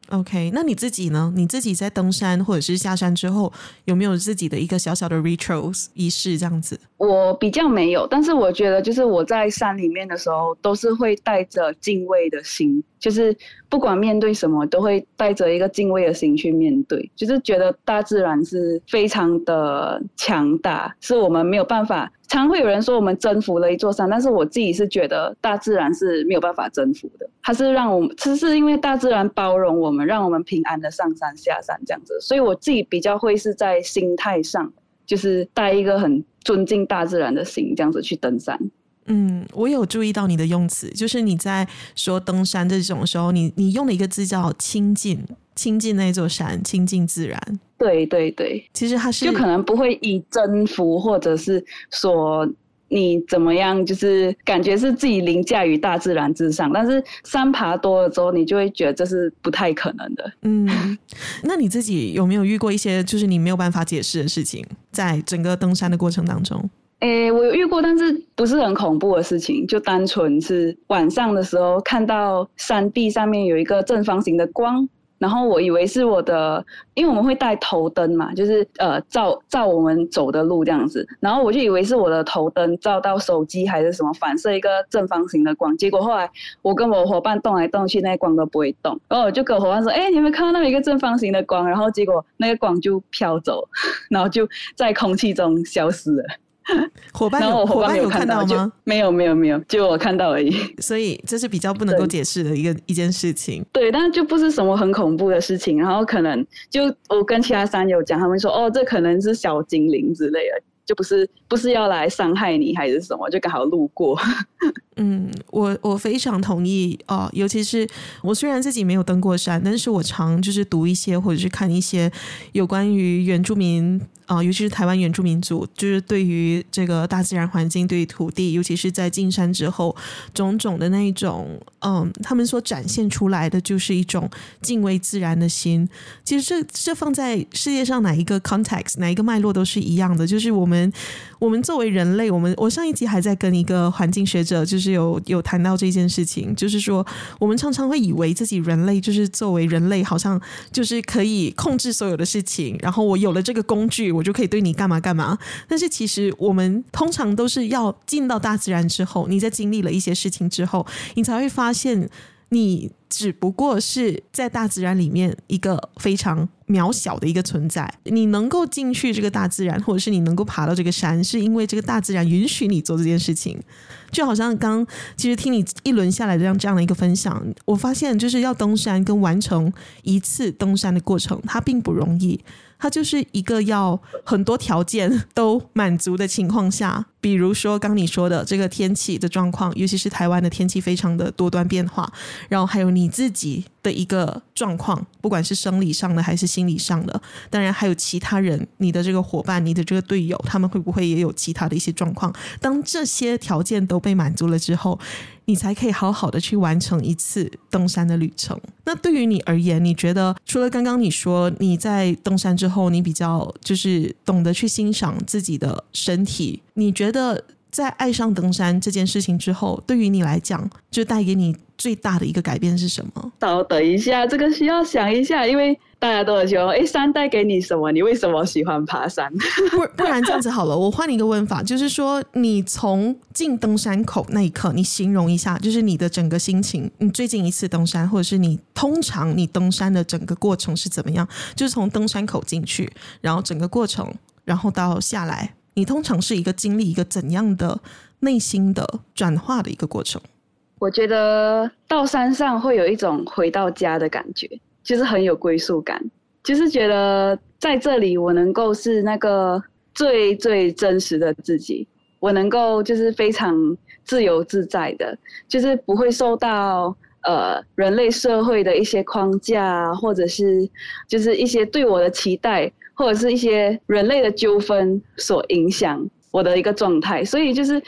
OK，那你自己呢？你自己在登山或者是下山之后，有没有自己的一个小小的 rituals 仪式这样子？我比较没有，但是我觉得就是我在山里面的时候，都是会带着敬畏的心，就是不管面对什么，都会带着一个敬畏的心去面对，就是觉得大自然是非常的强大，是我们没有办法。常会有人说我们征服了一座山，但是我自己是觉得大自然是没有办法征服的。它是让我们，其实是因为大自然包容我们，让我们平安的上山下山这样子。所以我自己比较会是在心态上，就是带一个很尊敬大自然的心，这样子去登山。嗯，我有注意到你的用词，就是你在说登山这种时候，你你用了一个字叫亲近。亲近那座山，亲近自然。对对对，其实它是就可能不会以征服，或者是说你怎么样，就是感觉是自己凌驾于大自然之上。但是山爬多了之后，你就会觉得这是不太可能的。嗯，那你自己有没有遇过一些就是你没有办法解释的事情，在整个登山的过程当中？诶，我有遇过，但是不是很恐怖的事情，就单纯是晚上的时候看到山壁上面有一个正方形的光。然后我以为是我的，因为我们会带头灯嘛，就是呃照照我们走的路这样子，然后我就以为是我的头灯照到手机还是什么反射一个正方形的光，结果后来我跟我伙伴动来动去，那个光都不会动，然后我就跟我伙伴说，哎，你有没有看到那一个正方形的光？然后结果那个光就飘走，然后就在空气中消失了。伙伴有伙伴有看到吗？没有没有没有，就我看到而已。所以这是比较不能够解释的一个一件事情。对，但是就不是什么很恐怖的事情。然后可能就我跟其他山友讲，他们说哦，这可能是小精灵之类的。就不是不是要来伤害你还是什么，就刚好路过。嗯，我我非常同意哦，尤其是我虽然自己没有登过山，但是我常就是读一些或者是看一些有关于原住民啊、尤其是台湾原住民族，就是对于这个大自然环境、对于土地，尤其是在进山之后，种种的那一种，嗯，他们所展现出来的就是一种敬畏自然的心。其实这这放在世界上哪一个 context、哪一个脉络都是一样的，就是我们。我们作为人类，我们我上一集还在跟一个环境学者，就是有有谈到这件事情，就是说我们常常会以为自己人类就是作为人类，好像就是可以控制所有的事情，然后我有了这个工具，我就可以对你干嘛干嘛。但是其实我们通常都是要进到大自然之后，你在经历了一些事情之后，你才会发现你。只不过是在大自然里面一个非常渺小的一个存在。你能够进去这个大自然，或者是你能够爬到这个山，是因为这个大自然允许你做这件事情。就好像刚其实听你一轮下来的这样这样的一个分享，我发现就是要登山跟完成一次登山的过程，它并不容易。它就是一个要很多条件都满足的情况下，比如说刚你说的这个天气的状况，尤其是台湾的天气非常的多端变化，然后还有你自己的一个状况，不管是生理上的还是心理上的，当然还有其他人，你的这个伙伴、你的这个队友，他们会不会也有其他的一些状况？当这些条件都被满足了之后，你才可以好好的去完成一次登山的旅程。那对于你而言，你觉得除了刚刚你说你在登山之后，你比较就是懂得去欣赏自己的身体，你觉得在爱上登山这件事情之后，对于你来讲，就带给你最大的一个改变是什么？稍等一下，这个需要想一下，因为。大家都很喜欢，哎，山带给你什么？你为什么喜欢爬山？不，不然这样子好了，我换一个问法，就是说，你从进登山口那一刻，你形容一下，就是你的整个心情。你最近一次登山，或者是你通常你登山的整个过程是怎么样？就是从登山口进去，然后整个过程，然后到下来，你通常是一个经历一个怎样的内心的转化的一个过程？我觉得到山上会有一种回到家的感觉。就是很有归属感，就是觉得在这里我能够是那个最最真实的自己，我能够就是非常自由自在的，就是不会受到呃人类社会的一些框架，或者是就是一些对我的期待，或者是一些人类的纠纷所影响我的一个状态，所以就是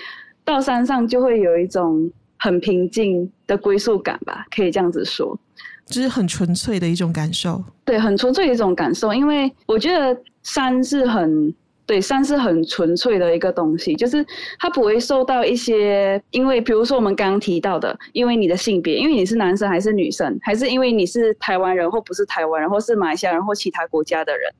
到山上就会有一种很平静的归宿感吧，可以这样子说。就是很纯粹的一种感受，对，很纯粹的一种感受。因为我觉得山是很，对，山是很纯粹的一个东西，就是它不会受到一些，因为比如说我们刚刚提到的，因为你的性别，因为你是男生还是女生，还是因为你是台湾人或不是台湾人，或是马来西亚人或其他国家的人。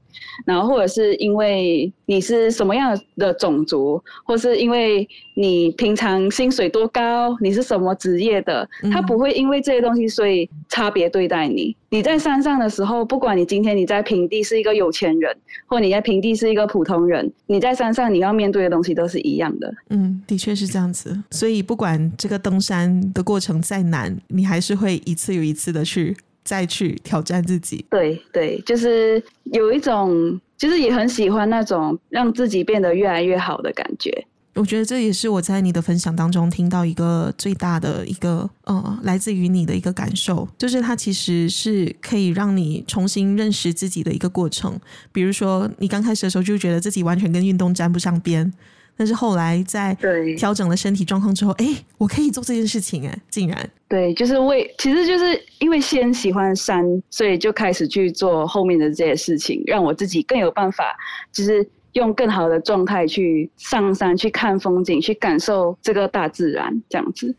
然后，或者是因为你是什么样的种族，或是因为你平常薪水多高，你是什么职业的，他不会因为这些东西所以差别对待你。你在山上的时候，不管你今天你在平地是一个有钱人，或你在平地是一个普通人，你在山上你要面对的东西都是一样的。嗯，的确是这样子。所以不管这个登山的过程再难，你还是会一次又一次的去。再去挑战自己，对对，就是有一种，就是也很喜欢那种让自己变得越来越好的感觉。我觉得这也是我在你的分享当中听到一个最大的一个呃，来自于你的一个感受，就是它其实是可以让你重新认识自己的一个过程。比如说，你刚开始的时候就觉得自己完全跟运动沾不上边。但是后来在调整了身体状况之后，哎，我可以做这件事情，哎，竟然对，就是为，其实就是因为先喜欢山，所以就开始去做后面的这些事情，让我自己更有办法，就是用更好的状态去上山，去看风景，去感受这个大自然，这样子。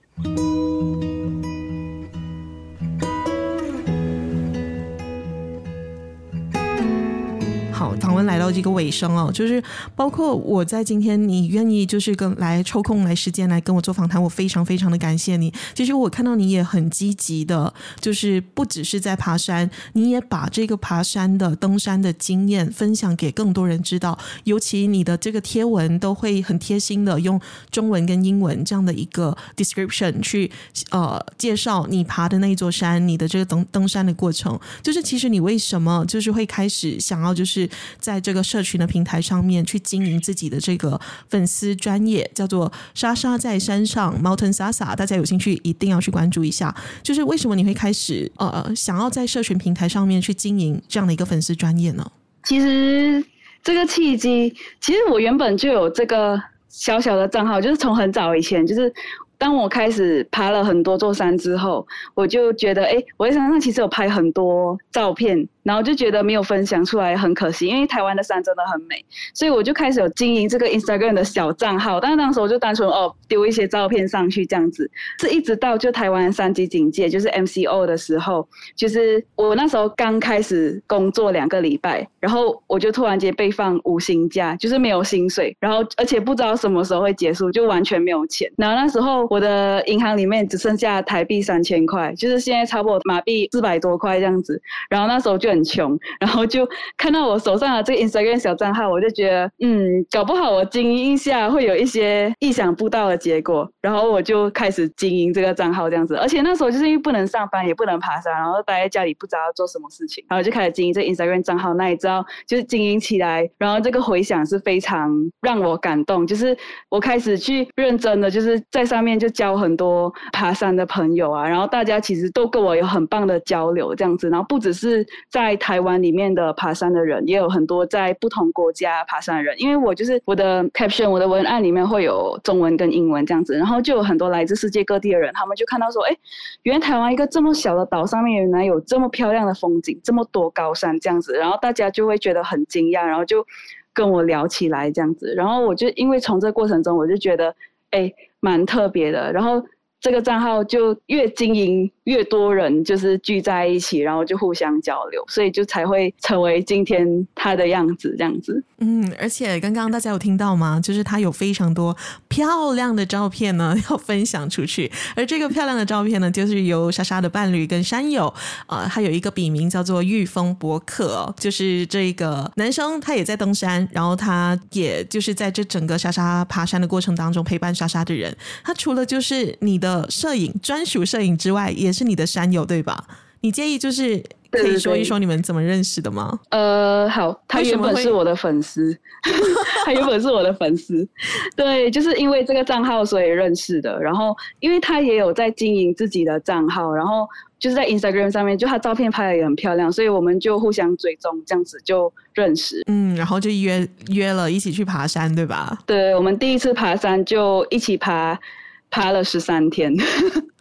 访问来到这个尾声哦，就是包括我在今天你愿意就是跟来抽空来时间来跟我做访谈，我非常非常的感谢你。其实我看到你也很积极的，就是不只是在爬山，你也把这个爬山的登山的经验分享给更多人知道。尤其你的这个贴文都会很贴心的用中文跟英文这样的一个 description 去呃介绍你爬的那一座山，你的这个登登山的过程。就是其实你为什么就是会开始想要就是在这个社群的平台上面去经营自己的这个粉丝专业，叫做莎莎在山上 Mountain Sasa，大家有兴趣一定要去关注一下。就是为什么你会开始呃想要在社群平台上面去经营这样的一个粉丝专业呢？其实这个契机，其实我原本就有这个小小的账号，就是从很早以前就是。当我开始爬了很多座山之后，我就觉得，哎，我在山上其实有拍很多照片。然后就觉得没有分享出来很可惜，因为台湾的山真的很美，所以我就开始有经营这个 Instagram 的小账号。但是当时我就单纯哦丢一些照片上去这样子，是一直到就台湾三级警戒就是 MCO 的时候，就是我那时候刚开始工作两个礼拜，然后我就突然间被放无薪假，就是没有薪水，然后而且不知道什么时候会结束，就完全没有钱。然后那时候我的银行里面只剩下台币三千块，就是现在差不多马币四百多块这样子。然后那时候就很穷，然后就看到我手上的这个 Instagram 小账号，我就觉得，嗯，搞不好我经营一下会有一些意想不到的结果。然后我就开始经营这个账号这样子，而且那时候就是因为不能上班，也不能爬山，然后待在家里不知道要做什么事情，然后就开始经营这 Instagram 账号。那你知道，就是经营起来，然后这个回响是非常让我感动，就是我开始去认真的，就是在上面就交很多爬山的朋友啊，然后大家其实都跟我有很棒的交流这样子，然后不只是在在台湾里面的爬山的人也有很多，在不同国家爬山的人，因为我就是我的 caption，我的文案里面会有中文跟英文这样子，然后就有很多来自世界各地的人，他们就看到说，哎，原来台湾一个这么小的岛上面原来有这么漂亮的风景，这么多高山这样子，然后大家就会觉得很惊讶，然后就跟我聊起来这样子，然后我就因为从这个过程中，我就觉得，哎，蛮特别的，然后。这个账号就越经营越多人，就是聚在一起，然后就互相交流，所以就才会成为今天他的样子这样子。嗯，而且刚刚大家有听到吗？就是他有非常多漂亮的照片呢，要分享出去。而这个漂亮的照片呢，就是由莎莎的伴侣跟山友，呃，他有一个笔名叫做御风博客，就是这个男生，他也在登山，然后他也就是在这整个莎莎爬山的过程当中陪伴莎莎的人。他除了就是你的。的摄影专属摄影之外，也是你的山友对吧？你介意就是可以说一说你们怎么认识的吗？呃，好，他原本是我的粉丝，他原本是我的粉丝，对，就是因为这个账号所以认识的。然后，因为他也有在经营自己的账号，然后就是在 Instagram 上面，就他照片拍的也很漂亮，所以我们就互相追踪，这样子就认识。嗯，然后就约约了一起去爬山，对吧？对，我们第一次爬山就一起爬。爬了十三天，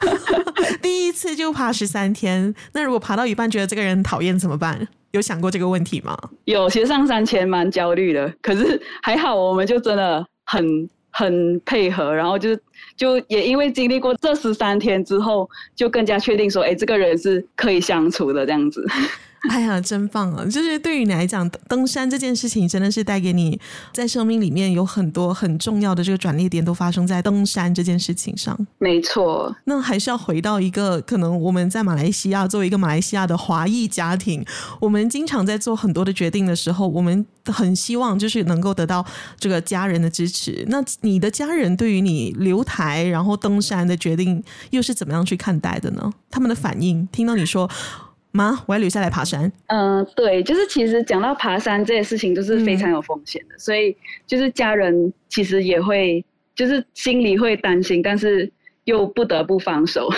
第一次就爬十三天。那如果爬到一半觉得这个人讨厌怎么办？有想过这个问题吗？有，其实上山前蛮焦虑的，可是还好，我们就真的很很配合，然后就就也因为经历过这十三天之后，就更加确定说，哎，这个人是可以相处的这样子。哎呀，真棒啊！就是对于你来讲，登山这件事情真的是带给你在生命里面有很多很重要的这个转捩点，都发生在登山这件事情上。没错。那还是要回到一个可能我们在马来西亚作为一个马来西亚的华裔家庭，我们经常在做很多的决定的时候，我们很希望就是能够得到这个家人的支持。那你的家人对于你留台然后登山的决定又是怎么样去看待的呢？他们的反应，听到你说。妈，我要留下来爬山。嗯、呃，对，就是其实讲到爬山这些事情，都是非常有风险的，嗯、所以就是家人其实也会，就是心里会担心，但是又不得不放手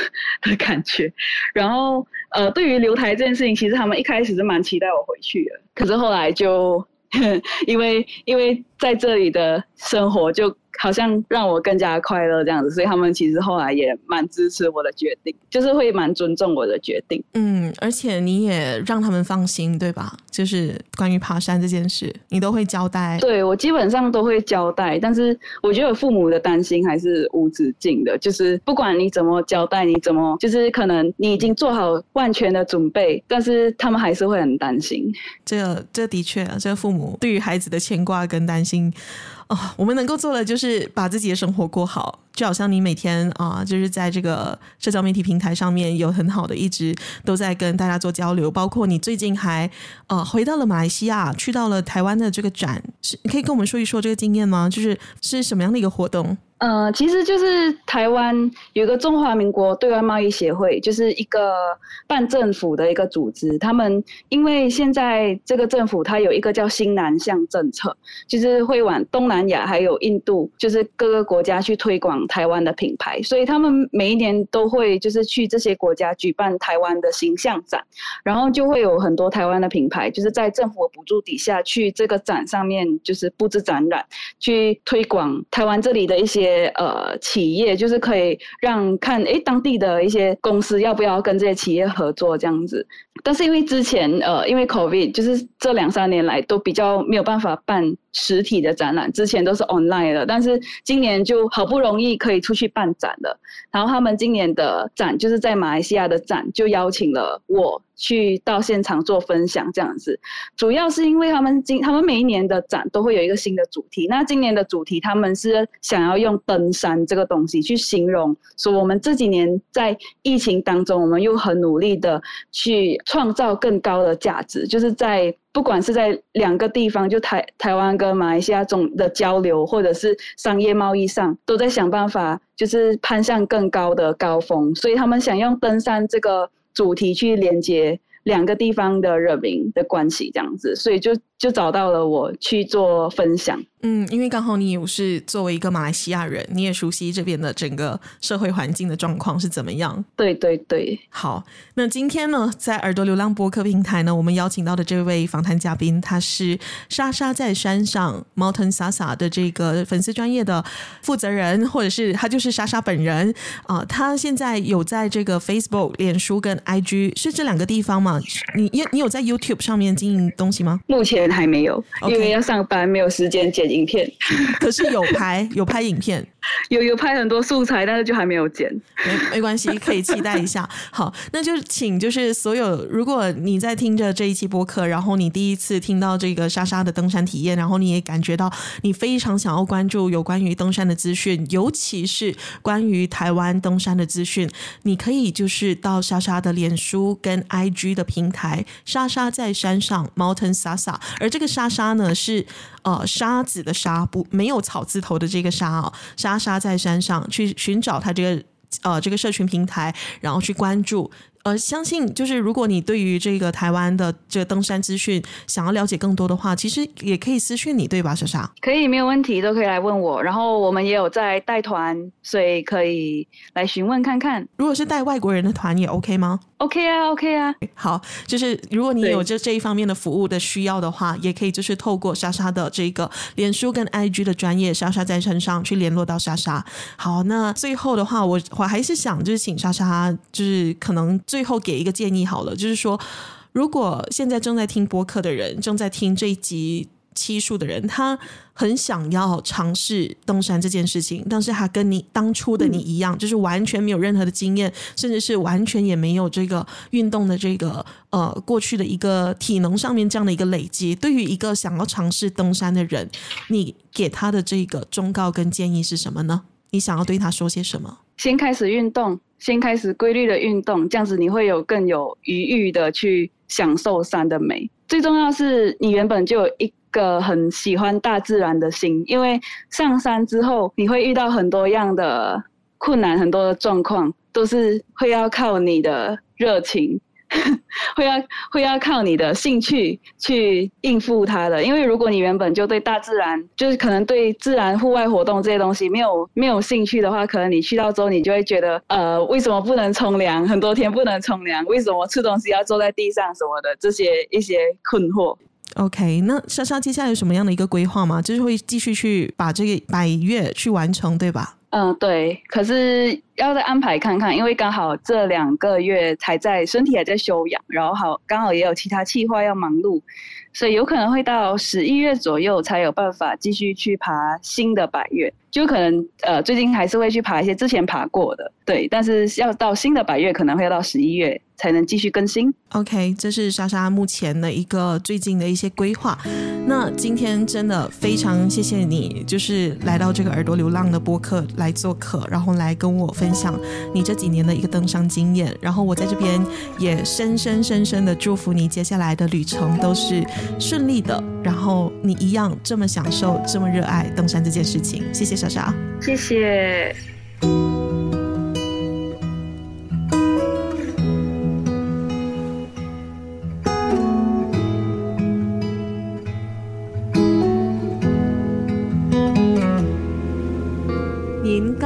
的感觉。然后，呃，对于留台这件事情，其实他们一开始是蛮期待我回去的，可是后来就 因为因为在这里的生活就好像让我更加快乐这样子，所以他们其实后来也蛮支持我的决定，就是会蛮尊重我的决定。嗯，而且你也让他们放心，对吧？就是关于爬山这件事，你都会交代。对，我基本上都会交代，但是我觉得父母的担心还是无止境的，就是不管你怎么交代，你怎么就是可能你已经做好万全的准备，但是他们还是会很担心。这这的确啊，这个父母对于孩子的牵挂跟担心。哦，我们能够做的就是把自己的生活过好，就好像你每天啊，就是在这个社交媒体平台上面有很好的一直都在跟大家做交流，包括你最近还呃回到了马来西亚，去到了台湾的这个展，是你可以跟我们说一说这个经验吗？就是是什么样的一个活动？呃，其实就是台湾有一个中华民国对外贸易协会，就是一个半政府的一个组织。他们因为现在这个政府它有一个叫新南向政策，就是会往东南亚还有印度，就是各个国家去推广台湾的品牌。所以他们每一年都会就是去这些国家举办台湾的形象展，然后就会有很多台湾的品牌，就是在政府的补助底下去这个展上面就是布置展览，去推广台湾这里的一些。呃，企业就是可以让看，诶，当地的一些公司要不要跟这些企业合作这样子。但是因为之前呃，因为 COVID，就是这两三年来都比较没有办法办实体的展览，之前都是 online 的。但是今年就好不容易可以出去办展了。然后他们今年的展就是在马来西亚的展，就邀请了我。去到现场做分享这样子，主要是因为他们今他们每一年的展都会有一个新的主题。那今年的主题他们是想要用登山这个东西去形容，说我们这几年在疫情当中，我们又很努力的去创造更高的价值，就是在不管是在两个地方，就台台湾跟马来西亚总的交流，或者是商业贸易上，都在想办法，就是攀上更高的高峰。所以他们想用登山这个。主题去连接两个地方的人民的关系，这样子，所以就就找到了我去做分享。嗯，因为刚好你也是作为一个马来西亚人，你也熟悉这边的整个社会环境的状况是怎么样。对对对，好，那今天呢，在耳朵流浪播客平台呢，我们邀请到的这位访谈嘉宾，他是莎莎在山上 Mountain Sasa 的这个粉丝专业的负责人，或者是他就是莎莎本人啊、呃。他现在有在这个 Facebook、脸书跟 IG 是这两个地方吗？你你你有在 YouTube 上面经营东西吗？目前还没有.因为要上班，没有时间剪。影片，可是有拍有拍影片，有有拍很多素材，但是就还没有剪。没没关系，可以期待一下。好，那就请就是所有，如果你在听着这一期播客，然后你第一次听到这个莎莎的登山体验，然后你也感觉到你非常想要关注有关于登山的资讯，尤其是关于台湾登山的资讯，你可以就是到莎莎的脸书跟 IG 的平台，莎莎在山上 Mountain Sasa，而这个莎莎呢是呃沙子。的沙不没有草字头的这个沙哦，莎莎在山上去寻找他这个呃这个社群平台，然后去关注。呃，相信就是如果你对于这个台湾的这个登山资讯想要了解更多的话，其实也可以私讯你，对吧，莎莎？可以，没有问题，都可以来问我。然后我们也有在带团，所以可以来询问看看。如果是带外国人的团也 OK 吗？OK 啊，OK 啊。好，就是如果你有这这一方面的服务的需要的话，也可以就是透过莎莎的这个脸书跟 IG 的专业，莎莎在身上去联络到莎莎。好，那最后的话，我我还是想就是请莎莎，就是可能最最后给一个建议好了，就是说，如果现在正在听播客的人，正在听这一集期数的人，他很想要尝试登山这件事情，但是他跟你当初的你一样，就是完全没有任何的经验，甚至是完全也没有这个运动的这个呃过去的一个体能上面这样的一个累积。对于一个想要尝试登山的人，你给他的这个忠告跟建议是什么呢？你想要对他说些什么？先开始运动。先开始规律的运动，这样子你会有更有余裕的去享受山的美。最重要是你原本就有一个很喜欢大自然的心，因为上山之后你会遇到很多样的困难，很多的状况都是会要靠你的热情。会要会要靠你的兴趣去应付它的，因为如果你原本就对大自然，就是可能对自然户外活动这些东西没有没有兴趣的话，可能你去到之后，你就会觉得，呃，为什么不能冲凉？很多天不能冲凉，为什么吃东西要坐在地上什么的，这些一些困惑。OK，那莎莎接下来有什么样的一个规划吗？就是会继续去把这个百岳去完成，对吧？嗯，对。可是要再安排看看，因为刚好这两个月才在身体还在休养，然后好刚好也有其他计划要忙碌，所以有可能会到十一月左右才有办法继续去爬新的百岳。就可能呃，最近还是会去爬一些之前爬过的，对。但是要到新的百岳，可能会要到十一月才能继续更新。OK，这是莎莎目前的一个最近的一些规划。那今天真的非常谢谢你，就是来到这个耳朵流浪的播客来做客，然后来跟我分享你这几年的一个登山经验。然后我在这边也深深深深的祝福你接下来的旅程都是顺利的，然后你一样这么享受、这么热爱登山这件事情。谢谢莎莎。谢谢。